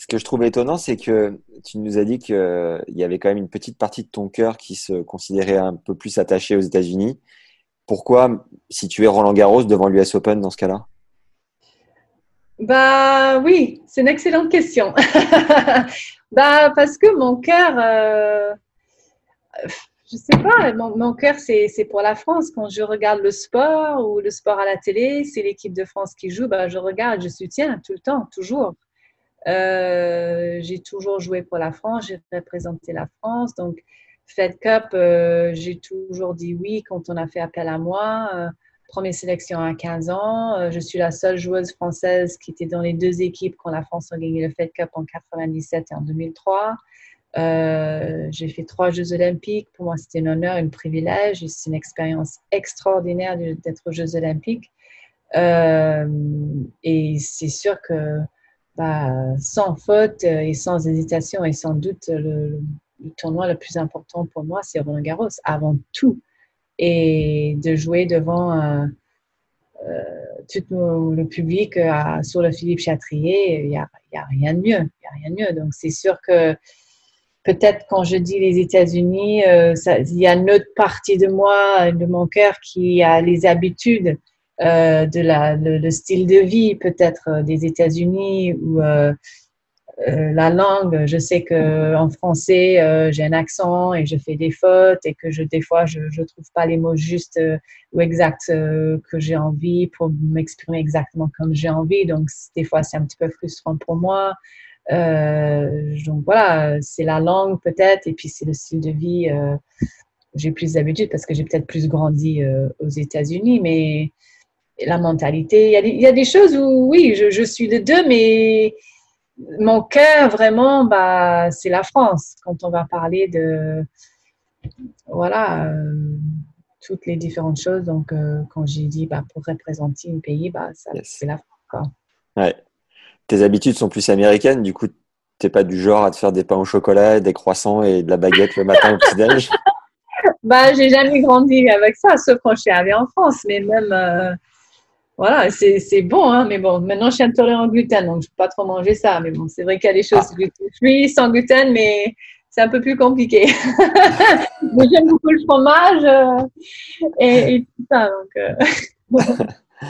Ce que je trouve étonnant, c'est que tu nous as dit qu'il y avait quand même une petite partie de ton cœur qui se considérait un peu plus attachée aux États-Unis. Pourquoi, si tu es Roland Garros devant l'US Open dans ce cas-là? Bah oui, c'est une excellente question. bah parce que mon cœur, euh, je sais pas, mon, mon cœur c'est pour la France. Quand je regarde le sport ou le sport à la télé, c'est l'équipe de France qui joue, bah je regarde, je soutiens tout le temps, toujours. Euh, j'ai toujours joué pour la France, j'ai représenté la France, donc Fed Cup, euh, j'ai toujours dit oui quand on a fait appel à moi. Euh, première sélection à 15 ans. Je suis la seule joueuse française qui était dans les deux équipes quand la France a gagné le Fed Cup en 97 et en 2003. Euh, j'ai fait trois Jeux olympiques. Pour moi, c'était un honneur, un privilège. C'est une expérience extraordinaire d'être aux Jeux olympiques. Et c'est sûr que bah, sans faute et sans hésitation et sans doute le, le tournoi le plus important pour moi, c'est Roland Garros, avant tout et de jouer devant euh, euh, tout le public euh, sur le Philippe Chatrier, il n'y a, a, rien de mieux. A rien de mieux. Donc, c'est sûr que peut-être quand je dis les États-Unis, il y a une autre partie de moi, de mon cœur, qui a les habitudes de la, le, style de vie peut-être des États-Unis ou euh, la langue, je sais que en français, euh, j'ai un accent et je fais des fautes et que je, des fois, je ne trouve pas les mots justes euh, ou exacts que j'ai envie pour m'exprimer exactement comme j'ai envie. Donc, des fois, c'est un petit peu frustrant pour moi. donc, voilà, c'est la langue peut-être et puis c'est le style de vie. j'ai plus d'habitude parce que j'ai peut-être plus grandi aux États-Unis, mais la mentalité, il y, a des, il y, a des choses où, oui, je, je suis de deux, mais mon cœur, vraiment, bah, c'est la France. Quand on va parler de, voilà, euh, toutes les différentes choses. Donc, euh, quand j'ai dit, bah, pour représenter un pays, bah, c'est la France. Ouais. Tes habitudes sont plus américaines, du coup, tu n'es pas du genre à te faire des pains au chocolat, des croissants et de la baguette le matin au petit-déj? Bah, j'ai jamais grandi avec ça, sauf quand je suis arrivée en France. Mais même, euh, voilà, c'est bon, hein, mais bon, maintenant je suis intolérant au gluten, donc je ne peux pas trop manger ça. Mais bon, c'est vrai qu'il y a des choses ah. gluten sans gluten, mais c'est un peu plus compliqué. J'aime beaucoup le fromage euh, et, tout ça. Donc, euh,